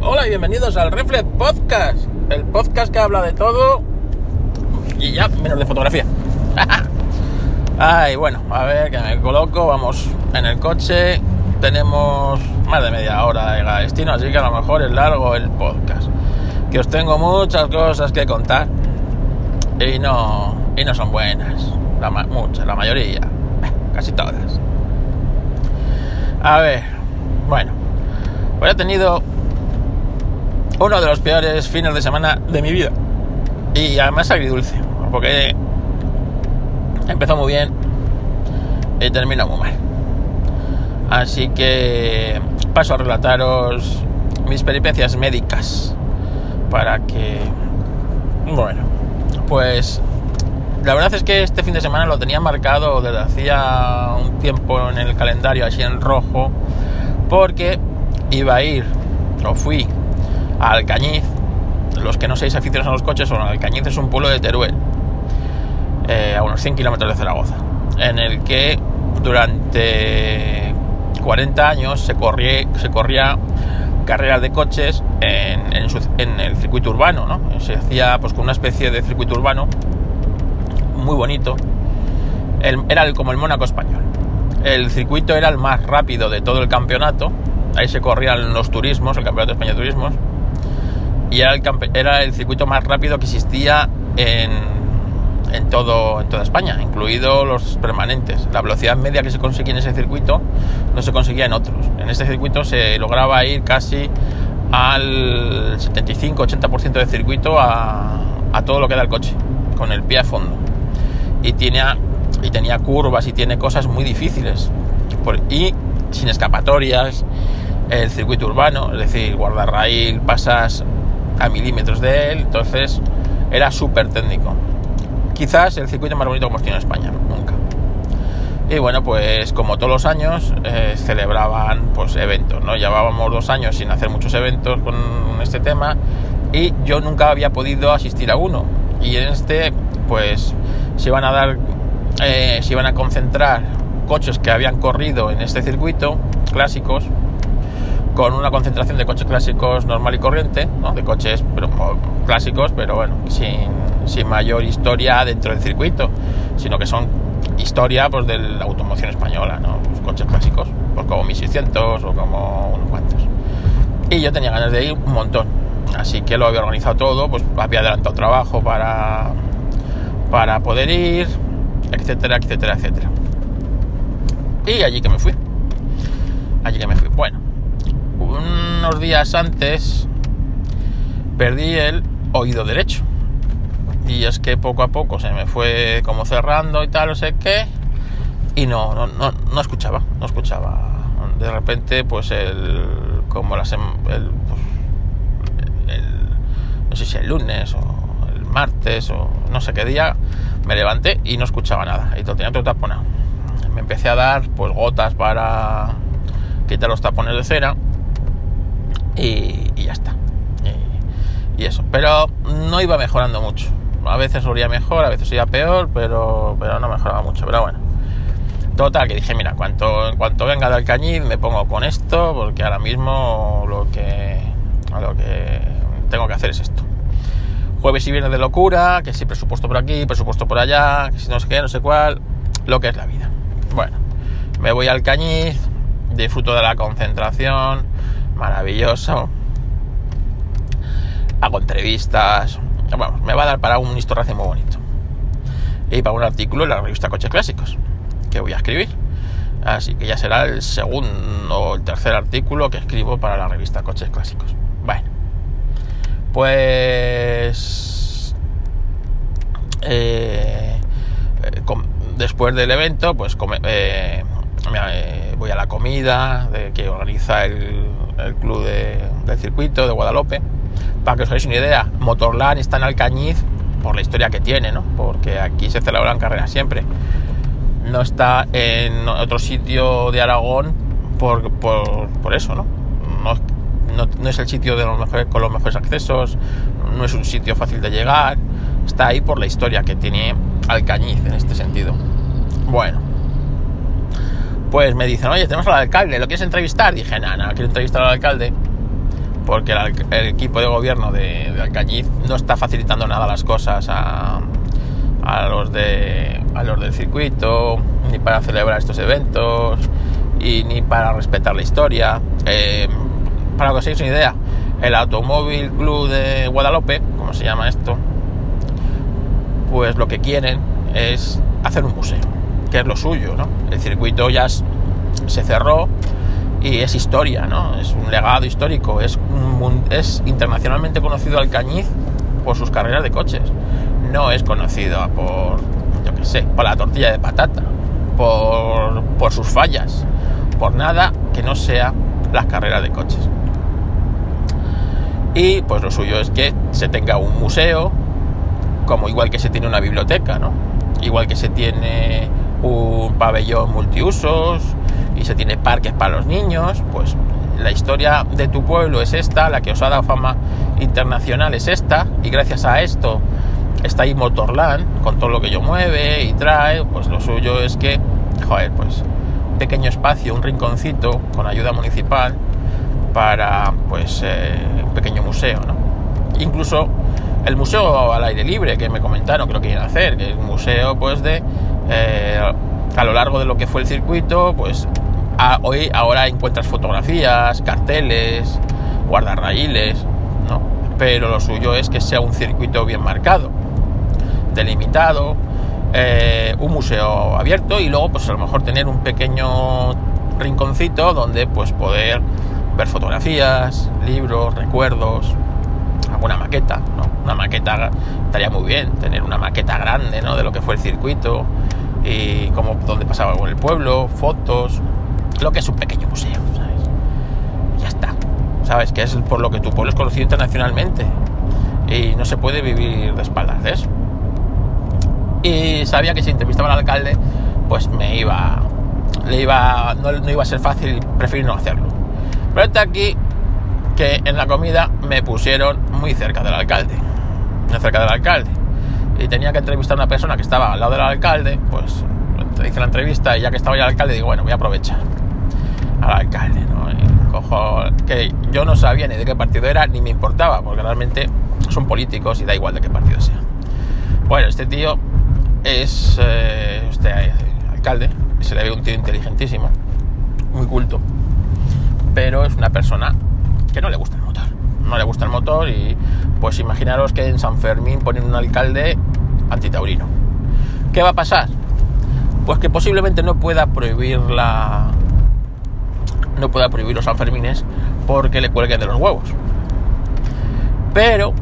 Hola y bienvenidos al Reflex Podcast, el podcast que habla de todo y ya, menos de fotografía. Ay, bueno, a ver que me coloco, vamos en el coche, tenemos más de media hora de destino, así que a lo mejor es largo el podcast. Que os tengo muchas cosas que contar y no, y no son buenas, la, muchas, la mayoría, casi todas. A ver, bueno, pues he tenido uno de los peores fines de semana de mi vida. Y además agridulce, porque empezó muy bien y terminó muy mal. Así que paso a relataros mis peripecias médicas para que, bueno, pues la verdad es que este fin de semana lo tenía marcado desde hacía un tiempo en el calendario así en rojo porque iba a ir o fui Alcañiz. Los que no seáis aficionados a los coches, Alcañiz es un pueblo de Teruel, eh, a unos 100 kilómetros de Zaragoza, en el que durante 40 años se, corría, se carreras de coches en, el circuito urbano, ¿no? Se hacía pues con una especie de circuito urbano muy bonito. era como el Mónaco español. El circuito era el más rápido de todo el campeonato. Ahí se corrían los turismos, el Campeonato de España de Turismos y era el, era el circuito más rápido que existía en, en, todo, en toda España, incluidos los permanentes. La velocidad media que se conseguía en ese circuito no se conseguía en otros. En este circuito se lograba ir casi al 75-80% del circuito a, a, todo lo que da el coche, con el pie a fondo. Y, tenía, y tenía curvas y tiene cosas muy difíciles. y sin escapatorias, el circuito urbano, es decir, guardarraíl, pasas a milímetros de él, entonces era súper técnico. Quizás el circuito más bonito que hemos tenido en España, nunca. Y bueno, pues como todos los años eh, celebraban pues eventos, ¿no? Llevábamos dos años sin hacer muchos eventos con este tema y yo nunca había podido asistir a uno. Y en este, pues se iban a dar, eh, se iban a concentrar coches que habían corrido en este circuito, clásicos, con una concentración de coches clásicos normal y corriente, de coches pero, clásicos, pero bueno, sin, mayor historia dentro del circuito, sino que son historia pues, de la automoción española, ¿no? coches clásicos, pues como 1600 o como unos cuantos. Y yo tenía ganas de ir un montón, así que lo había organizado todo, pues había adelantado trabajo para, para poder ir, etcétera, etcétera, etcétera. Y allí que me fui. Allí que me fui. Bueno, unos días antes perdí el oído derecho. Y es que poco a poco se me fue como cerrando y tal, no sé qué. Y no, no, no, no escuchaba, no escuchaba. De repente, pues el. como las. El, pues, el, no sé si el lunes o el martes o no sé qué día, me levanté y no escuchaba nada. Y todo tenía todo taponado. Me empecé a dar pues gotas para quitar los tapones de cera y, ya está. Y, eso. Pero no iba mejorando mucho. A veces lo mejor, a veces iba peor, pero, pero no mejoraba mucho. Pero bueno. Total, que dije, mira, cuanto, en cuanto venga del cañiz me pongo con esto, porque ahora mismo lo que, lo que tengo que hacer es esto. Jueves y viernes de locura, que si presupuesto por aquí, presupuesto por allá, que si no sé qué, no sé cuál, lo que es la vida. Bueno, me voy al cañiz, disfruto de la concentración, maravilloso. Hago entrevistas. Vamos, me va a dar para un historiazo muy bonito. Y para un artículo en la revista Coches Clásicos, que voy a escribir. Así que ya será el segundo o el tercer artículo que escribo para la revista Coches Clásicos. Bueno, pues eh, eh, después del evento, pues eh, voy a la comida de, que organiza el, club del circuito de Guadalupe. Para que os hagáis una idea, Motorland está en Alcañiz por la historia que tiene, ¿no? Porque aquí se celebran carreras siempre. No está en otro sitio de Aragón por, por, eso, ¿no? No, ¿no? es el sitio de los mejores, con los mejores accesos, no es un sitio fácil de llegar. Está ahí por la historia que tiene Alcañiz en este sentido. Bueno, pues me dicen, oye, tenemos al alcalde, ¿lo quieres entrevistar? Dije, nada, no, quiero entrevistar al alcalde porque el, equipo de gobierno de, Alcañiz no está facilitando nada las cosas a, los de a los del circuito ni para celebrar estos eventos y ni para respetar la historia. Eh, para que os hagáis una idea el Automóvil Club de Guadalupe como se llama esto pues lo que quieren es hacer un museo que es lo suyo ¿no? el circuito ya se cerró y es historia, ¿no? Es un legado histórico, es, internacionalmente conocido Alcañiz por sus carreras de coches. No es conocido por, yo qué sé, por la tortilla de patata, por, por sus fallas, por nada que no sea las carreras de coches. Y pues lo suyo es que se tenga un museo, como igual que se tiene una biblioteca, ¿no? Igual que se tiene un pabellón multiusos, y se tiene parques para los niños, pues la historia de tu pueblo es esta, la que os ha dado fama internacional es esta, y gracias a esto está ahí Motorland, con todo lo que yo mueve y trae, pues lo suyo es que, joder, pues un pequeño espacio, un rinconcito con ayuda municipal para, pues, eh, un pequeño museo, ¿no? Incluso el museo al aire libre que me comentaron que lo quieren hacer, que es un museo, pues, de... Eh, a lo largo de lo que fue el circuito, pues hoy ahora encuentras fotografías, carteles, guardarraíles, ¿no? Pero lo suyo es que sea un circuito bien marcado, delimitado, eh, un museo abierto y luego pues a lo mejor tener un pequeño rinconcito donde pues poder ver fotografías, libros, recuerdos, alguna maqueta, ¿no? Una maqueta estaría muy bien, tener una maqueta grande, ¿no? De lo que fue el circuito y cómo, dónde pasaba con el pueblo, fotos, lo que es un pequeño museo, ¿sabes? ya está, ¿sabes? Que es por lo que tu pueblo es conocido internacionalmente y no se puede vivir de espaldas de. Y sabía que si entrevistaba al alcalde, pues me iba, le iba, no, iba a ser fácil preferí no hacerlo. Pero está aquí que en la comida me pusieron muy cerca del alcalde, muy cerca del alcalde. Y tenía que entrevistar a una persona que estaba al lado del alcalde, pues hice la entrevista y ya que estaba ya el alcalde digo, bueno, voy a aprovechar al alcalde, ¿no? Y cojo que yo no sabía ni de qué partido era ni me importaba, porque realmente son políticos y da igual de qué partido sea. Bueno, este tío es eh, este eh, alcalde, se le ve un tío inteligentísimo, muy culto, pero es una persona que no le gusta el motor. No le gusta el motor y pues imaginaros que en San Fermín ponen un alcalde antitaurino. ¿Qué va a pasar? Pues que posiblemente no pueda prohibir la, no pueda prohibir los Sanfermines porque le cuelguen de los huevos. Pero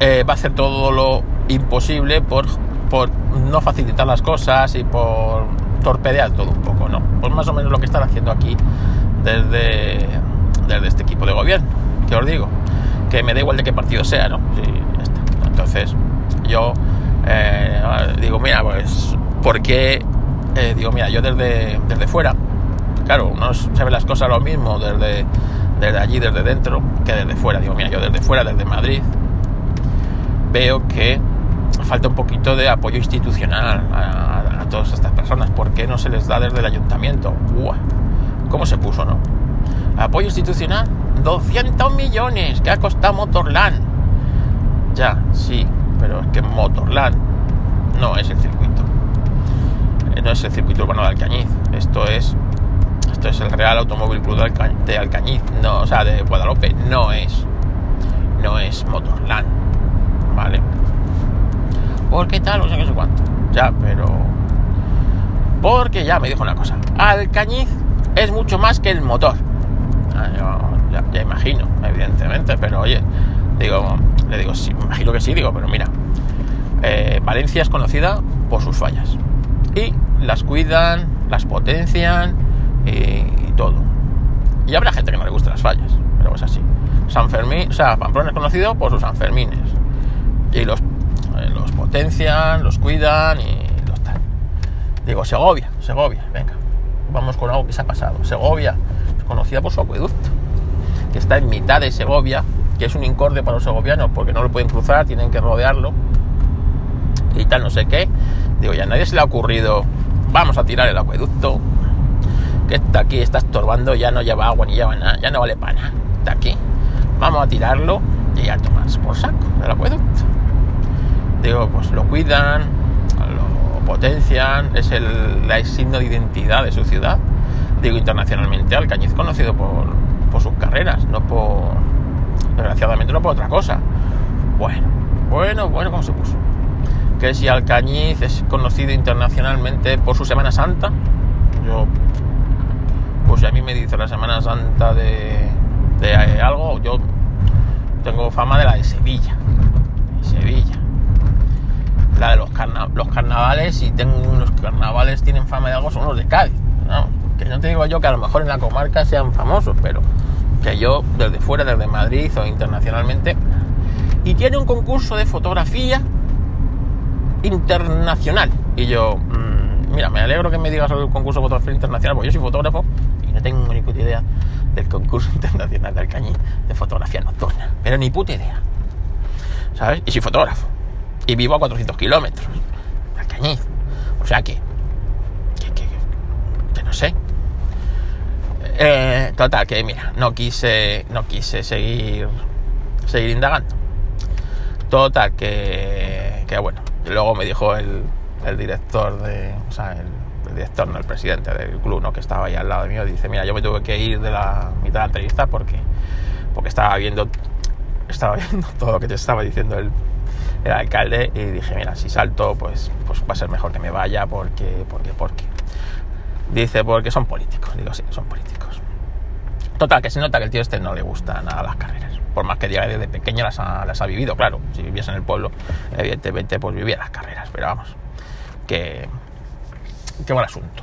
eh, va a hacer todo lo imposible por, por no facilitar las cosas y por torpedear todo un poco, ¿no? Pues más o menos lo que están haciendo aquí desde, desde este equipo de gobierno, que os digo, que me da igual de qué partido sea, ¿no? Entonces, yo eh, digo, mira, pues, ¿por qué? Eh, digo, mira, yo desde, desde fuera claro, no se ven las cosas lo mismo desde, desde allí, desde dentro, que desde fuera. Digo, mira, yo desde fuera, desde Madrid, veo que falta un poquito de apoyo institucional a, todas estas personas. ¿Por qué no se les da desde el ayuntamiento? ¿Cómo se puso, no? Apoyo institucional, 200 millones que ha costado Motorland. Ya, sí, pero es que Motorland no es el circuito. No es el circuito urbano de Alcañiz. Esto es esto es el Real Automóvil Club de Alcañiz, no, o sea, de Guadalupe, no es, no es Motorland, ¿vale? Porque tal, no sé qué sé cuánto, ya, pero... Porque ya me dijo una cosa, Alcañiz es mucho más que el motor. Ah, ya, imagino, evidentemente, pero oye, digo, le digo, sí, imagino que sí, digo, pero mira, eh, Valencia es conocida por sus fallas y las cuidan, las potencian y, todo. Y habrá gente que no le guste las fallas, pero es así. San Fermín, o sea, Pamplona es conocido por sus Sanfermines. Y los, eh, los potencian, los cuidan y los tal. Digo, Segovia, Segovia, venga. Vamos con algo que se ha pasado. Segovia es conocida por su acueducto, que está en mitad de Segovia, que es un incorde para los segovianos porque no lo pueden cruzar, tienen que rodearlo y tal, no sé qué. Digo, ya a nadie se le ha ocurrido, vamos a tirar el acueducto, que está aquí, está estorbando, ya no lleva agua ni lleva nada, ya no vale para nada. Está aquí. vamos a tirarlo y ya tomas por saco del acueducto. Digo, pues lo cuidan, lo potencian, es el, el signo de identidad de su ciudad. Digo, internacionalmente, Alcañiz conocido por sus carreras, no por, desgraciadamente no por otra cosa. Bueno, bueno, bueno, ¿cómo se puso? Que si Alcañiz es conocido internacionalmente por su Semana Santa, yo, pues si a mí me dice la Semana Santa de, de algo, yo tengo fama de la de Sevilla, Sevilla. La de los, carna los carnavales, y tengo unos carnavales tienen fama de algo, son los de Cádiz. Que no te digo yo que a lo mejor en la comarca sean famosos, pero que yo desde fuera, desde Madrid o internacionalmente, y tiene un concurso de fotografía internacional. Y yo, mmm, mira, me alegro que me digas sobre el concurso de fotografía internacional, porque yo soy fotógrafo y no tengo ni puta idea del concurso internacional de Alcañiz de fotografía nocturna. Pero ni puta idea. ¿Sabes? Y soy fotógrafo. Y vivo a 400 kilómetros de Alcañiz. O sea que, que, que no sé. Eh, total, que mira, no quise, no quise seguir, seguir indagando. Total, que, que bueno, luego me dijo el, el director de, o sea, el, director, no el presidente del club, ¿no? que estaba ahí al lado mío, dice, mira, yo me tuve que ir de la mitad de la entrevista porque, porque estaba viendo, estaba viendo todo lo que te estaba diciendo el, el alcalde y dije, mira, si salto, pues, pues va a ser mejor que me vaya porque, porque, porque. Dice, porque son políticos. Digo, sí, son políticos. Total, que se nota que el tío este no le gusta nada las carreras. Por más que diga desde pequeño las ha, las ha vivido, claro. Si viviese en el pueblo, evidentemente, pues vivía las carreras. Pero vamos, que. Qué buen asunto.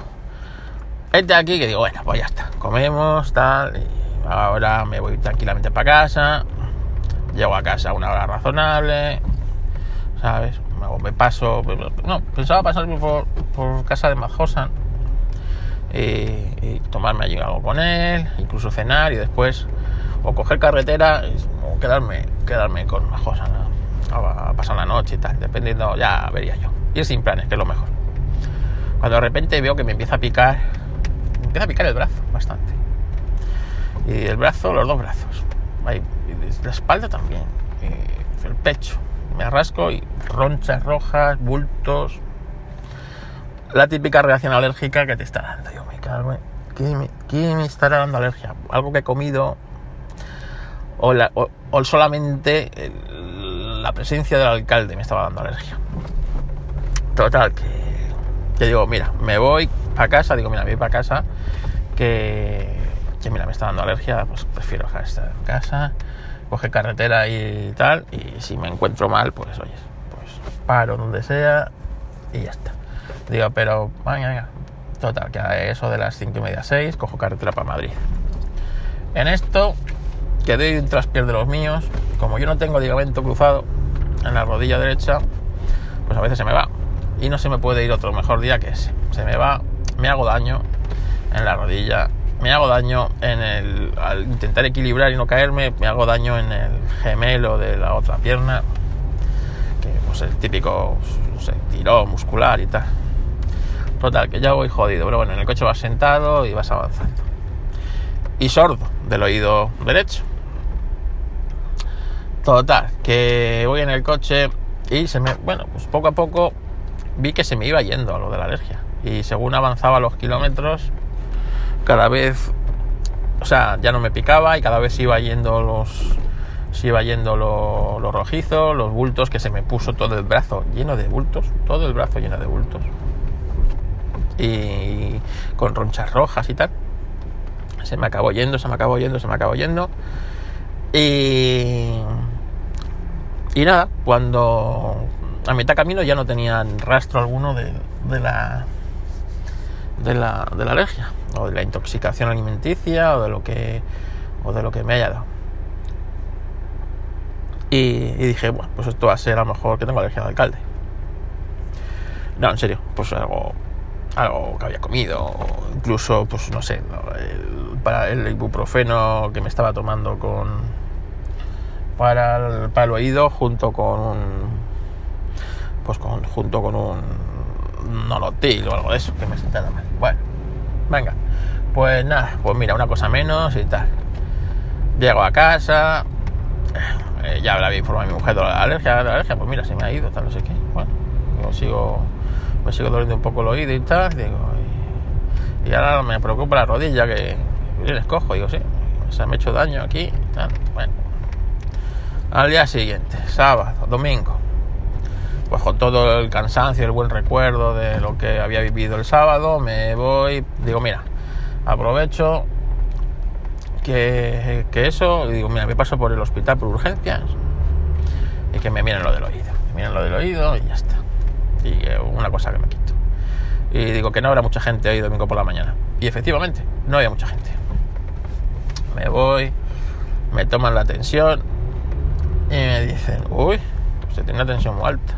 Este aquí que digo, bueno, pues ya está. Comemos, tal. Y ahora me voy tranquilamente para casa. Llego a casa a una hora razonable. ¿Sabes? Me paso. No, pensaba pasar por, por casa de Majosan y, y, tomarme allí algo con él, incluso cenar y después o coger carretera o quedarme, quedarme con Majosa ¿no? a, pasar la noche y tal, dependiendo, ya vería yo. Ir sin planes, que es lo mejor. Cuando de repente veo que me empieza a picar, empieza a picar el brazo bastante. Y el brazo, los dos brazos. Ahí, la espalda también. Y el pecho. Me arrasco y ronchas rojas, bultos, la típica reacción alérgica que te está dando. Yo me cago. ¿Qué me, me estará dando alergia? Algo que he comido o, la, o, o solamente la presencia del alcalde me estaba dando alergia. Total, que, digo, mira, me voy a casa, digo, mira, me voy para casa, que, que mira, me está dando alergia, pues prefiero estar en casa, coge carretera y tal, y si me encuentro mal, pues oye, pues paro donde sea y ya está. Digo, pero venga. Total, que a eso de las 5 y media 6 cojo carretera para Madrid. En esto, que doy un traspié de los míos, como yo no tengo ligamento cruzado en la rodilla derecha, pues a veces se me va. Y no se me puede ir otro mejor día que ese. Se me va, me hago daño en la rodilla, me hago daño en el. al intentar equilibrar y no caerme, me hago daño en el gemelo de la otra pierna, pues el típico no tirón muscular y tal. Total, que ya voy jodido. Pero bueno, en el coche vas sentado y vas avanzando. Y sordo del oído derecho. Total, que voy en el coche y se me. Bueno, pues poco a poco vi que se me iba yendo lo de la alergia. Y según avanzaba los kilómetros, cada vez. O sea, ya no me picaba y cada vez iba yendo los. Se iba yendo lo, lo rojizo, los bultos, que se me puso todo el brazo lleno de bultos. Todo el brazo lleno de bultos y con ronchas rojas y tal. Se me acabó yendo, se me acabó yendo, se me acabó yendo. Y, y nada, cuando a mitad camino ya no tenían rastro alguno de, de, la, de, la, de la alergia, o de la intoxicación alimenticia, o de lo que, o de lo que me haya dado. Y, dije, bueno, pues esto va a ser a lo mejor que tengo alergia al alcalde. No, en serio, pues algo algo que había comido, incluso, pues no sé, el, para el ibuprofeno que me estaba tomando con para el, para el oído junto con un pues con, junto con un nolotil o algo de eso que me sentara mal. Bueno, venga, pues nada, pues mira, una cosa menos y tal. Llego a casa, eh, ya había informado a mi mujer de la alergia, la alergia, pues mira, se me ha ido, tal, no sé qué. Bueno, yo sigo, me sigo doliendo un poco el oído y tal, digo, y, y ahora me preocupa la rodilla que, que les cojo, digo, sí, se me ha hecho daño aquí, tal, bueno. Al día siguiente, sábado, domingo, pues con todo el cansancio, el buen recuerdo de lo que había vivido el sábado, me voy, digo, mira, aprovecho que, eso, digo, mira, me paso por el hospital por urgencias y que me miren lo del oído, me miren lo del oído y ya está. Y eh, una cosa que me quito. Y digo que no habrá mucha gente hoy domingo por la mañana. Y efectivamente, no había mucha gente. Me voy, me toman la tensión y me dicen, uy, usted tiene una tensión muy alta.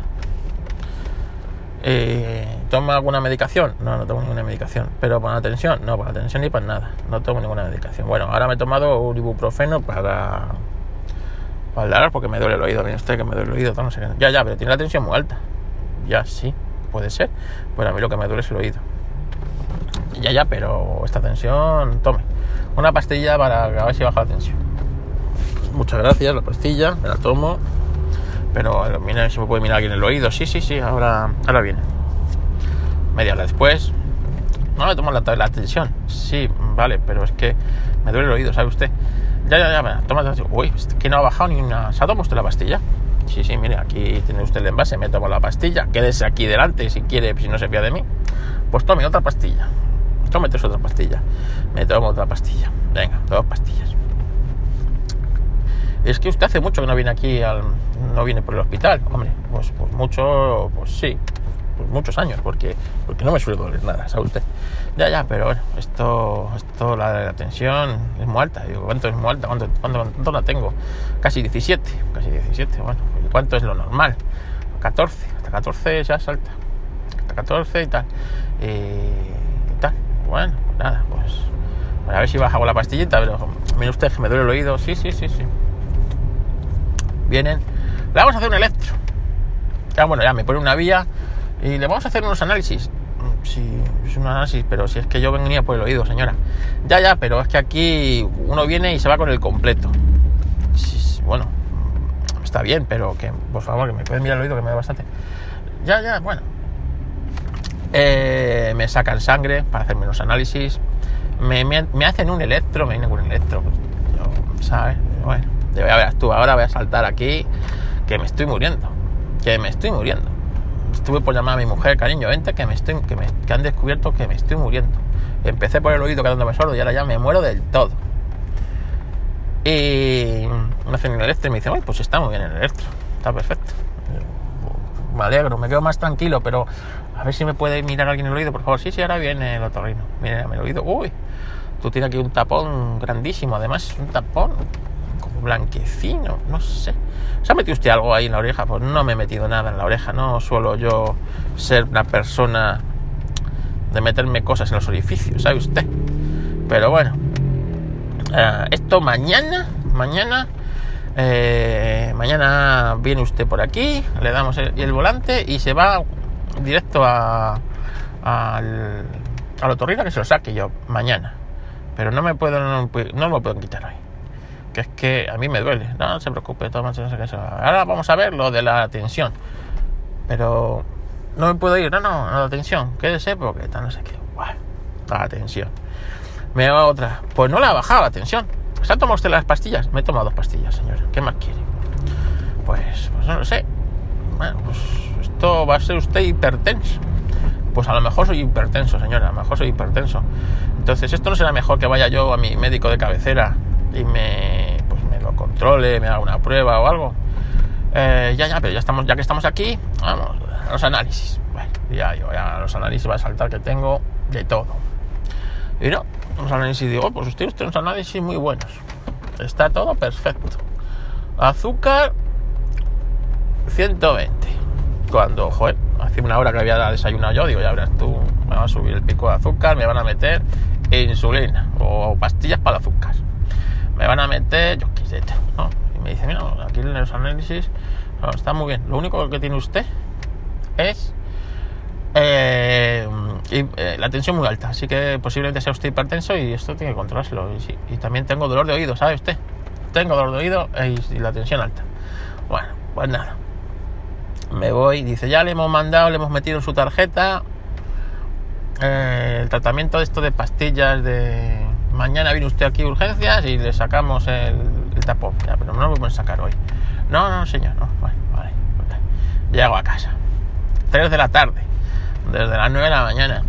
¿Toma alguna medicación? No, no tomo ninguna medicación. ¿Pero para la tensión? No, para la tensión ni para nada. No tomo ninguna medicación. Bueno, ahora me he tomado un ibuprofeno para... Para el dolor, porque me duele el oído. Que me duele el oído. No sé qué. Ya, ya, pero tiene la tensión muy alta. Ya, sí, puede ser. Bueno, a mí lo que me duele es el oído. Ya, ya, pero esta tensión... Tome. Una pastilla para a ver si baja la tensión. Muchas gracias, la pastilla. Me la tomo. Pero mira, si me puede mirar aquí en el oído. Sí, sí, sí, ahora, ahora viene. Media hora después. No le tomo la, la tensión. Sí, vale, pero es que me duele el oído, ¿sabe usted? Ya, ya, ya, toma la Uy, es que no ha bajado ni una. ¿Se ha tomado usted la pastilla? Sí, sí, mire, aquí tiene usted el envase, me tomo la pastilla. Quédese aquí delante si quiere, si no se fía de mí. Pues tome otra pastilla. Tómete otra pastilla. Me tomo otra pastilla. Venga, dos pastillas. Es que usted hace mucho que no viene aquí, al, no viene por el hospital. Hombre, pues, pues mucho, pues sí, pues muchos años, porque, porque no me suele doler nada, ¿sabe usted? Ya, ya, pero esto, esto la, la tensión es muy alta. Digo, ¿cuánto es muy alta? ¿Cuánto, cuánto, cuánto la tengo? Casi 17, casi 17, bueno, ¿cuánto es lo normal? 14, hasta 14 ya salta, hasta 14 y tal. y tal, bueno, pues nada, pues, pues a ver si baja con la pastillita, pero mire usted que me duele el oído, sí, sí, sí, sí vienen, le vamos a hacer un electro. Ya, bueno, ya me pone una vía y le vamos a hacer unos análisis. Sí, es un análisis, pero si es que yo venía por el oído, señora. Ya, ya, pero es que aquí uno viene y se va con el completo. Bueno, está bien, pero que, por favor, que me pueden mirar el oído, que me da bastante. Ya, ya, bueno. Eh, me sacan sangre para hacerme los análisis. Me, me, hacen un electro, me viene con un electro. Yo, ¿sabes? Bueno ya verás tú, ahora voy a saltar aquí, que me estoy muriendo, que me estoy muriendo. Estuve por llamar a mi mujer, cariño, vente, que me estoy, que, me, que han descubierto que me estoy muriendo. Empecé por el oído quedándome sordo y ahora ya me muero del todo. Y me hacen el electro y me dicen, pues está muy bien el electro, está perfecto. Me alegro, me quedo más tranquilo, pero a ver si me puede mirar alguien el oído, por favor. Sí, sí, ahora viene el otorrino. Mírame el oído. Uy, tú tienes aquí un tapón grandísimo, además un tapón blanquecino, no sé. ¿Se ha metido usted algo ahí en la oreja? Pues no me he metido nada en la oreja, no suelo yo ser una persona de meterme cosas en los orificios, ¿sabe usted? Pero bueno, eh, esto mañana, mañana, eh, mañana viene usted por aquí, le damos el, volante y se va directo a, al, al otorrino que se lo saque yo mañana. Pero no me puedo, no, me pueden quitar hoy es que a mí me duele. No, se preocupe, toma, Ahora vamos a ver lo de la tensión. Pero no me puedo ir, no, no, no la tensión. Quédese porque está no sé qué. Bueno, la tensión. Me va otra. Pues no le ha bajado la tensión. ¿Se ha tomado usted las pastillas? Me he tomado dos pastillas, señora. ¿Qué más quiere? Pues, pues no lo sé. Bueno, pues esto va a ser usted hipertenso. Pues a lo mejor soy hipertenso, señora. A lo mejor soy hipertenso. Entonces, esto no será mejor que vaya yo a mi médico de cabecera y me, pues me lo controle, me haga una prueba o algo. Eh, ya, ya, pero ya, estamos, ya que estamos aquí, vamos, a los análisis. Bueno, ya, yo ya los análisis va a saltar que tengo de todo. Y no, los análisis digo, pues usted tiene unos análisis muy buenos. Está todo perfecto. Azúcar 120. Cuando, joder, hace una hora que había desayunado yo, digo, ya verás tú, me va a subir el pico de azúcar, me van a meter insulina o pastillas para el azúcar me van a meter, yo qué ¿no? Y me dice, mira, aquí en los análisis no, está muy bien. Lo único que tiene usted es eh, eh, la tensión muy alta, así que posiblemente sea usted hipertenso y esto tiene que controlárselo. Y, y también tengo dolor de oído, ¿sabe usted? Tengo dolor de oído y, y la tensión alta. Bueno, pues nada. Me voy, dice, ya le hemos mandado, le hemos metido su tarjeta eh, el tratamiento de esto de pastillas de mañana viene usted aquí urgencias y le sacamos el, tapón. Ya, pero no lo podemos sacar hoy. No, no, señor, no. Bueno, vale. Llego a casa. 3 de la tarde. Desde las 9 de la mañana.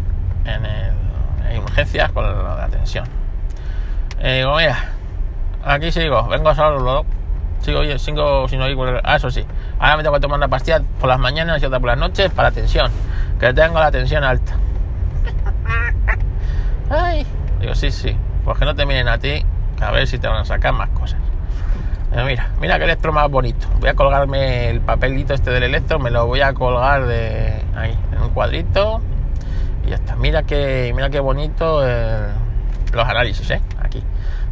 En, el, urgencias con la, atención. Y digo, mira, aquí sigo, vengo solo. Sigo, sigo sin oír. Ah, eso sí. Ahora me tengo que tomar una pastilla por las mañanas y otra por las noches para la tensión. Que tengo la tensión alta. Ay. Digo, sí, sí. Pues que no te miren a ti, a ver si te van a sacar más cosas. mira, mira qué electro más bonito. Voy a colgarme el papelito este del electro, me lo voy a colgar de ahí, en un cuadrito. Y ya está. Mira qué, mira qué bonito los análisis, ¿eh? Aquí.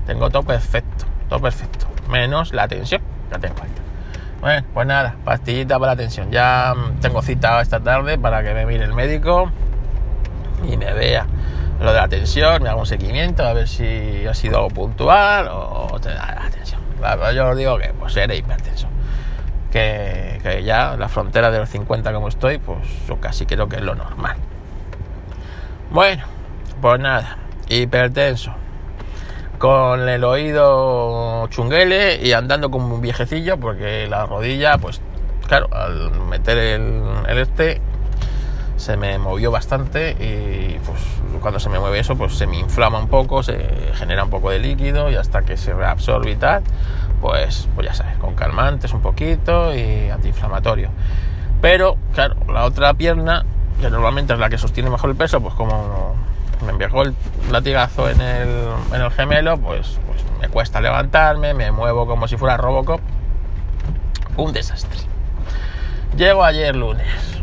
Tengo todo perfecto, todo perfecto. Menos la tensión, ya tengo ahí. Bueno, pues nada, pastillita para la tensión. Ya tengo cita esta tarde para que me mire el médico y me vea lo de la tensión, me hago un seguimiento a ver si ha sido algo puntual o te da la tensión. Yo os digo que pues era hipertenso. Que, que, ya la frontera de los 50 como estoy, pues yo casi creo que es lo normal. Bueno, pues nada, hipertenso. Con el oído chunguele y andando como un viejecillo, porque la rodilla, pues claro, al meter el, el este, se me movió bastante y pues cuando se me mueve eso pues se me inflama un poco, se genera un poco de líquido y hasta que se reabsorbe y tal, pues, pues ya sabes, con calmantes un poquito y antiinflamatorio. Pero claro, la otra pierna, que normalmente es la que sostiene mejor el peso, pues como me envió el latigazo en el, en el gemelo, pues, pues me cuesta levantarme, me muevo como si fuera Robocop. Un desastre. Llego ayer lunes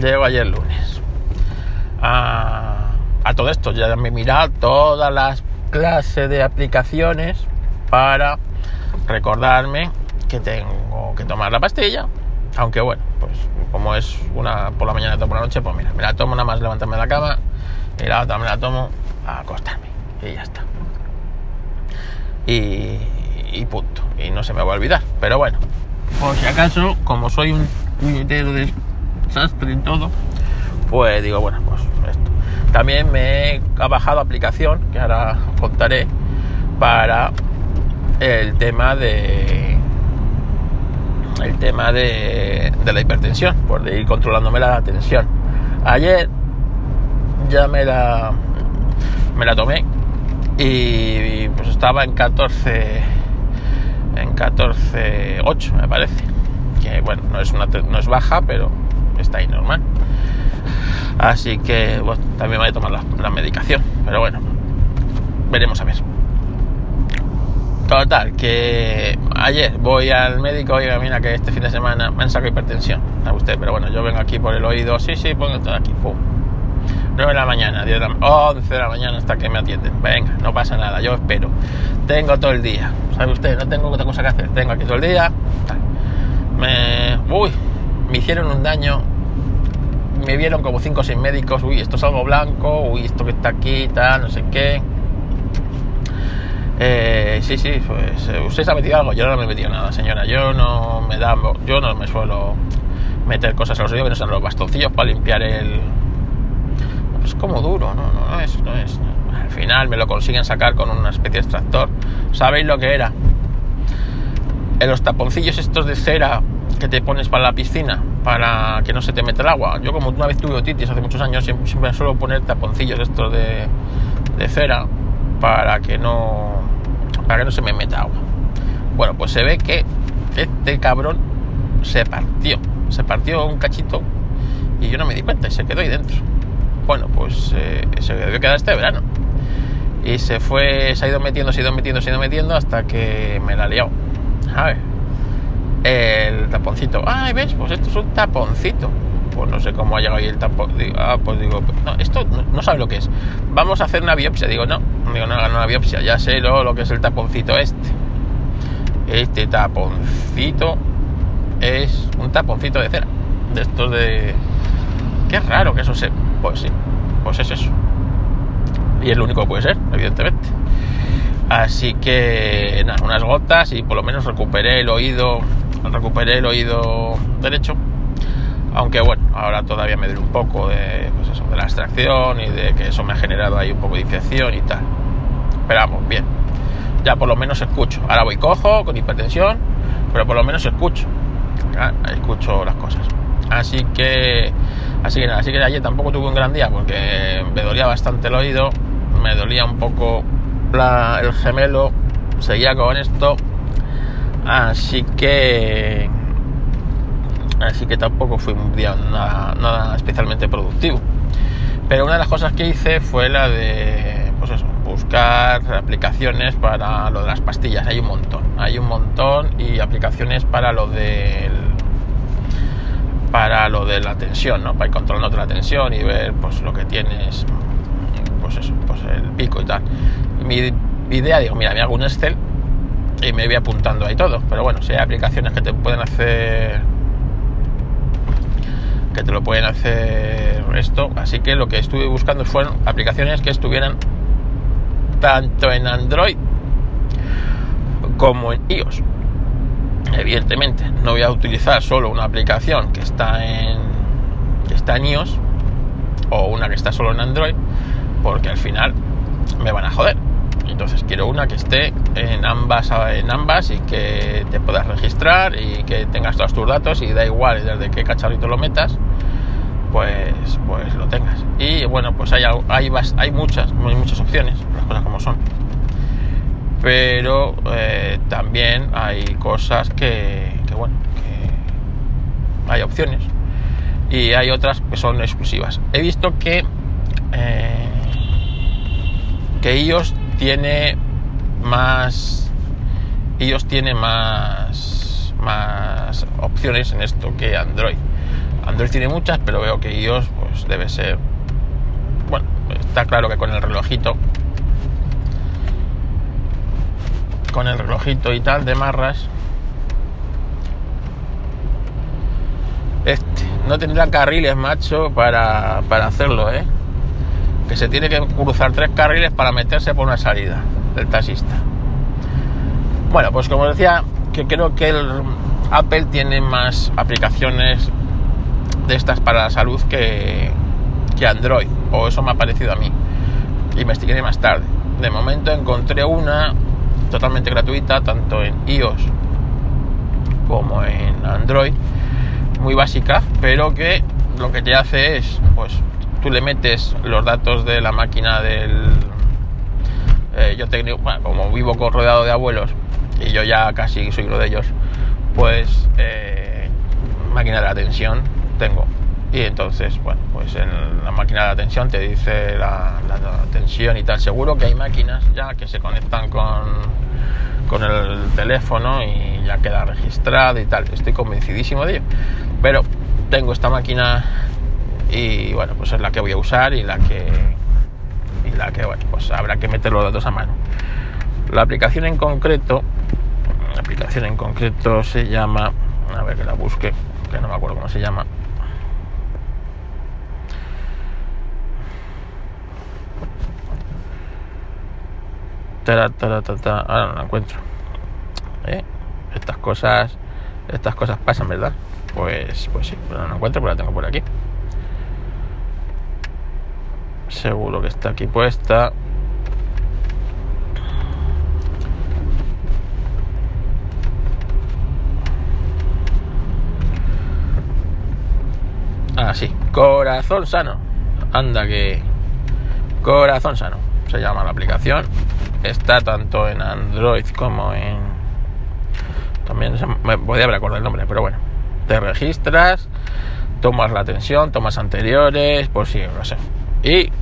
Llego ayer lunes. A, todo esto ya me he mirado todas las clases de aplicaciones para recordarme que tengo que tomar la pastilla. Aunque bueno, pues como es una por la mañana y por la noche, pues mira, me la tomo nada más levantarme de la cama y la otra me la tomo a acostarme. Y ya está. Y, punto. Y no se me va a olvidar. Pero bueno, por si acaso, como soy un puñetero de sastre y todo, pues digo, bueno, pues esto. También me he bajado aplicación, que ahora contaré, para el tema de el tema de, de la hipertensión, por ir controlándome la tensión. Ayer ya me la me la tomé y pues estaba en 14 en 14 8 me parece que bueno no es una no es baja pero está ahí normal. Así que bueno, también voy a tomar la, medicación, pero bueno, veremos a ver. Total, que ayer voy al médico, oiga, mira que este fin de semana me han sacado hipertensión a usted, pero bueno, yo vengo aquí por el oído, sí, sí, pongo todo aquí, pum. 9 de la mañana, 10 de la, 11 de la mañana hasta que me atienden. Venga, no pasa nada, yo espero. Tengo todo el día, ¿sabe usted? No tengo otra cosa que hacer, tengo aquí todo el día. Me, uy, me hicieron un daño, me vieron como 5 o 6 médicos, uy, esto es algo blanco, uy, esto que está aquí, tal, no sé qué. Eh, sí, sí, pues eh, usted se metido algo, yo no me he metido nada, señora, yo no me da, yo no me suelo meter cosas a los oídos que no sean los bastoncillos para limpiar el... Es como duro, no, no, no es, no es. Al final me lo consiguen sacar con una especie de extractor. ¿Sabéis lo que era? En los taponcillos estos de cera que te pones para la piscina para que no se te meta el agua. Yo como una vez tuve otitis hace muchos años, siempre, siempre suelo poner taponcillos estos de, de, cera para que no para que no se me meta agua. Bueno, pues se ve que este cabrón se partió, se partió un cachito y yo no me di cuenta y se quedó ahí dentro. Bueno, pues eh, se debió quedar este verano. Y se fue, se ha ido metiendo, se ha ido metiendo, se ha ido metiendo hasta que me la liado. A ver, el taponcito. Ah, ¿ves? Pues esto es un taponcito. Pues no sé cómo ha llegado ahí el tapón. ah, pues digo, no, esto no, sabe lo que es. Vamos a hacer una biopsia. Digo, no, digo, no hagan una biopsia. Ya sé lo, lo que es el taponcito este. Este taponcito es un taponcito de cera. De estos de. Qué raro que eso se. Pues sí, pues es eso. Y es lo único que puede ser, evidentemente. Así que, nada, unas gotas y por lo menos recuperé el oído recuperé el oído derecho. Aunque bueno, ahora todavía me duele un poco de, pues eso, de la extracción y de que eso me ha generado ahí un poco de infección y tal. Pero vamos, bien. Ya por lo menos escucho. Ahora voy cojo, con hipertensión, pero por lo menos escucho. Escucho las cosas. Así que, así que nada, así que ayer tampoco tuve un gran día porque me dolía bastante el oído, me dolía un poco el gemelo, seguía con esto, así que, así que tampoco fue un día nada, especialmente productivo. Pero una de las cosas que hice fue la de, pues eso, buscar aplicaciones para lo de las pastillas. Hay un montón, hay un montón y aplicaciones para lo del para lo de la tensión, ¿no? Para ir controlando la tensión y ver pues lo que tienes, pues eso, pues el pico y tal. Mi idea, digo, mira, me hago un Excel y me voy apuntando ahí todo. Pero bueno, si hay aplicaciones que te pueden hacer que te lo pueden hacer esto. Así que lo que estuve buscando fueron aplicaciones que estuvieran tanto en Android como en iOS evidentemente no voy a utilizar solo una aplicación que está en que está en iOS o una que está solo en Android porque al final me van a joder entonces quiero una que esté en ambas en ambas y que te puedas registrar y que tengas todos tus datos y da igual desde qué cacharrito lo metas pues pues lo tengas y bueno pues hay hay, hay muchas hay muchas opciones las cosas como son pero eh, también hay cosas que, bueno, que hay opciones y hay otras que son exclusivas. He visto que eh, que ellos tiene más ellos tiene más más opciones en esto que Android. Android tiene muchas, pero veo que iOS pues debe ser bueno, está claro que con el relojito con el relojito y tal de marras. Este, no tendrá carriles, macho, para, para hacerlo, ¿eh? Que se tiene que cruzar tres carriles para meterse por una salida del taxista. Bueno, pues como decía, que creo que el Apple tiene más aplicaciones de estas para la salud que, que Android, o eso me ha parecido a mí. Investigué más tarde. De momento encontré una totalmente gratuita, tanto en iOS como en Android, muy básica, pero que lo que te hace es, pues tú le metes los datos de la máquina del... Eh, yo tengo, como vivo rodeado de abuelos y yo ya casi soy uno de ellos, pues eh, máquina de la tensión tengo. Y entonces, bueno, pues en la máquina de la tensión te dice la, la tensión y tal. Seguro que hay máquinas ya que se conectan con con el teléfono y ya queda registrado y tal. Estoy convencidísimo de ello. Pero tengo esta máquina y bueno, pues es la que voy a usar y la que y la que bueno, pues habrá que meter los datos a mano. La aplicación en concreto, la aplicación en concreto se llama, a ver que la busque, que no me acuerdo cómo se llama. ahora no la encuentro. ¿Eh? Estas cosas, estas cosas pasan, ¿verdad? Pues, pues sí, pero no la encuentro, pero la tengo por aquí. Seguro que está aquí puesta. Ah, sí, corazón sano. Anda que. Corazón sano. Se llama la aplicación está tanto en Android como en también me podía haber acordado el nombre pero bueno te registras tomas la atención tomas anteriores por si no sé y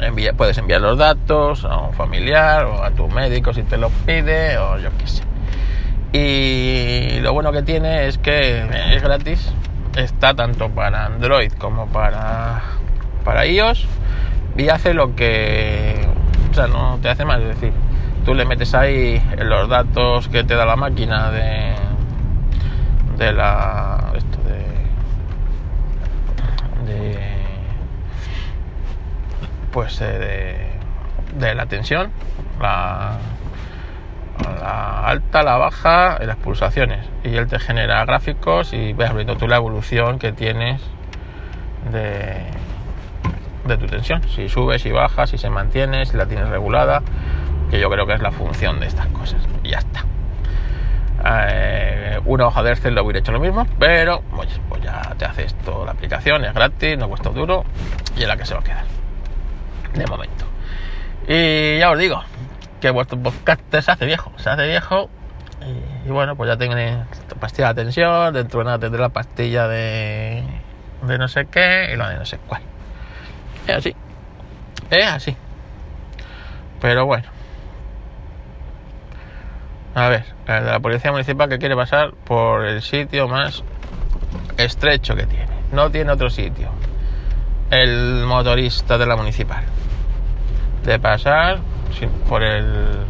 envía, puedes enviar los datos a un familiar o a tu médico si te lo pide o yo qué sé y lo bueno que tiene es que es gratis está tanto para Android como para para iOS y hace lo que no te hace más. Es decir, tú le metes ahí los datos que te da la máquina de, de la. Esto de. de pues eh, de, la tensión, la, alta, la baja y las pulsaciones. Y él te genera gráficos y ves viendo tú la evolución que tienes de, de tu tensión. Si subes y bajas, si se mantiene, si la tienes regulada, que yo creo que es la función de estas cosas. Y ya está. Eh, una hoja de Excel lo hubiera hecho lo mismo, pero pues, ya te hace esto la aplicación, es gratis, no cuesta duro y es la que se va a quedar. De momento. Y ya os digo, que vuestro podcast se hace viejo, se hace viejo y, bueno, pues ya tiene pastilla de tensión, dentro de nada tendré la pastilla de, de no sé qué y lo de no sé cuál. Es así, es así. Pero bueno. A ver, la policía municipal que quiere pasar por el sitio más estrecho que tiene. No tiene otro sitio. El motorista de la municipal. De pasar por el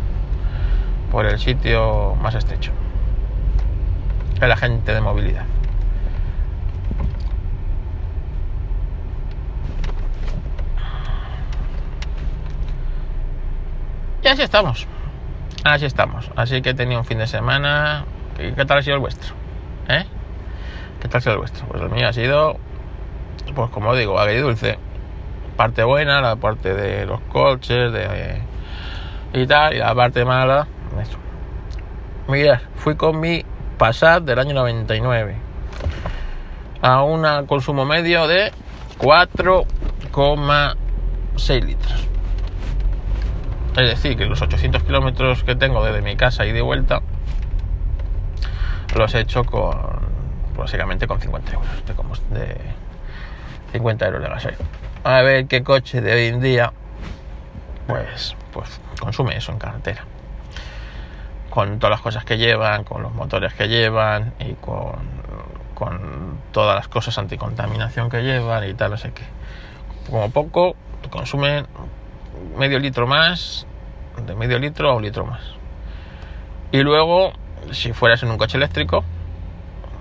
por el sitio más estrecho. El agente de movilidad. Y así estamos. Así estamos. Así que he tenido un fin de semana. ¿Qué, tal ha sido el vuestro? ¿Eh? ¿Qué tal ha sido el vuestro? Pues el mío ha sido, pues como digo, dulce Parte buena, la parte de los coches, de y tal, y la parte mala, eso. Mira, fui con mi Passat del año 99 a un consumo medio de 4,6 litros. Es decir, que los 800 kilómetros que tengo desde mi casa y de vuelta los he hecho con básicamente con 50 euros de, de 50 euros de gasoil. A ver qué coche de hoy en día pues, pues consume eso en carretera. Con todas las cosas que llevan, con los motores que llevan y con, con todas las cosas anticontaminación que llevan y tal, no sé qué. Como poco consumen medio litro más, de medio litro a un litro más. Y luego, si fueras en un coche eléctrico,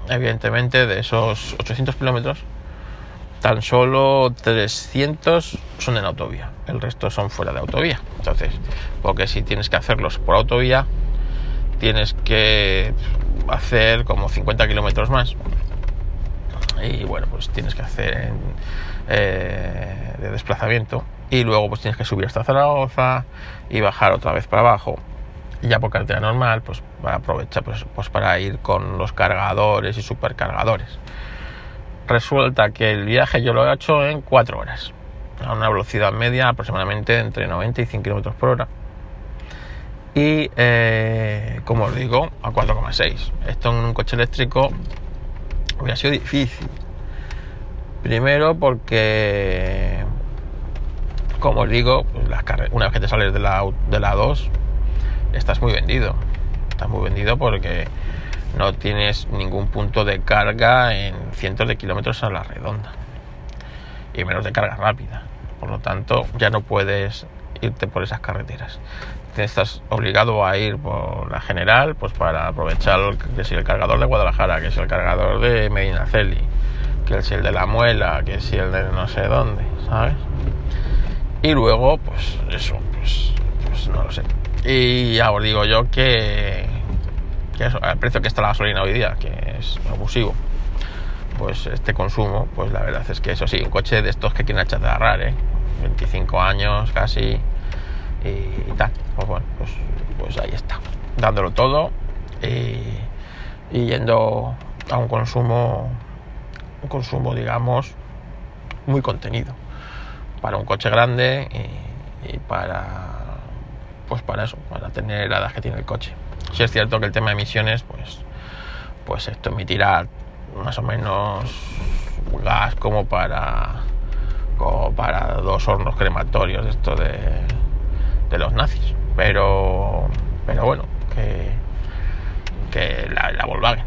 evidentemente de esos 800 kilómetros, tan solo 300 son en autovía, el resto son fuera de autovía. Entonces, porque si tienes que hacerlos por autovía, tienes que hacer como 50 kilómetros más. Y bueno, pues tienes que hacer eh, de desplazamiento y luego pues tienes que subir hasta Zaragoza y bajar otra vez para abajo. Y ya por carretera normal, pues aprovecha pues, pues para ir con los cargadores y supercargadores Resulta que el viaje yo lo he hecho en 4 horas, a una velocidad media aproximadamente entre 90 y 100 km por hora. Y eh, como os digo, a 4,6. Esto en un coche eléctrico hubiera sido difícil. Primero porque, como os digo, una vez que te sales de la, de la 2, estás muy vendido. Estás muy vendido porque no tienes ningún punto de carga en cientos de kilómetros a la redonda y menos de carga rápida. Por lo tanto, ya no puedes irte por esas carreteras. Estás obligado a ir por la general, pues para aprovechar que si el cargador de Guadalajara, que si el cargador de Medinaceli, que si el de la Muela, que si el de no sé dónde, ¿sabes? Y luego, pues eso, pues, pues no lo sé. Y ya os digo yo que que al precio que está la gasolina hoy día, que es abusivo, pues este consumo, pues la verdad es que eso sí, un coche de estos que quieren achatarrar, ¿eh? 25 años casi y, tal, pues bueno, pues, pues, ahí está, dándolo todo y, yendo a un consumo, un consumo digamos muy contenido para un coche grande y, y para pues para eso, para tener la edad que tiene el coche. Si es cierto que el tema de emisiones, pues, pues esto emitirá más o menos gas como para, como para dos hornos crematorios de esto de, de los nazis. Pero, pero bueno, que, que la, la Volkswagen,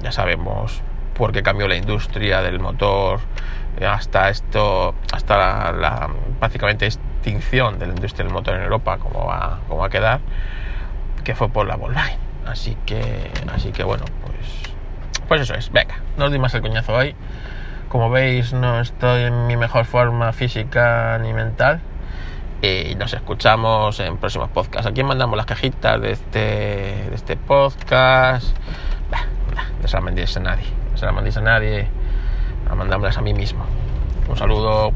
ya sabemos por qué cambió la industria del motor hasta esto, hasta la, la básicamente extinción de la industria del motor en Europa, como va, como va a quedar que fue por la Volkswagen. Así que, así que bueno, pues, pues eso es. Venga, no os di más el coñazo hoy. Como veis, no estoy en mi mejor forma física ni mental. y nos escuchamos en próximos podcasts. ¿A quién mandamos las cajitas de este, de este podcast? No se las mandéis a nadie, no se las mandéis a nadie, las mandamos a mí mismo. Un saludo.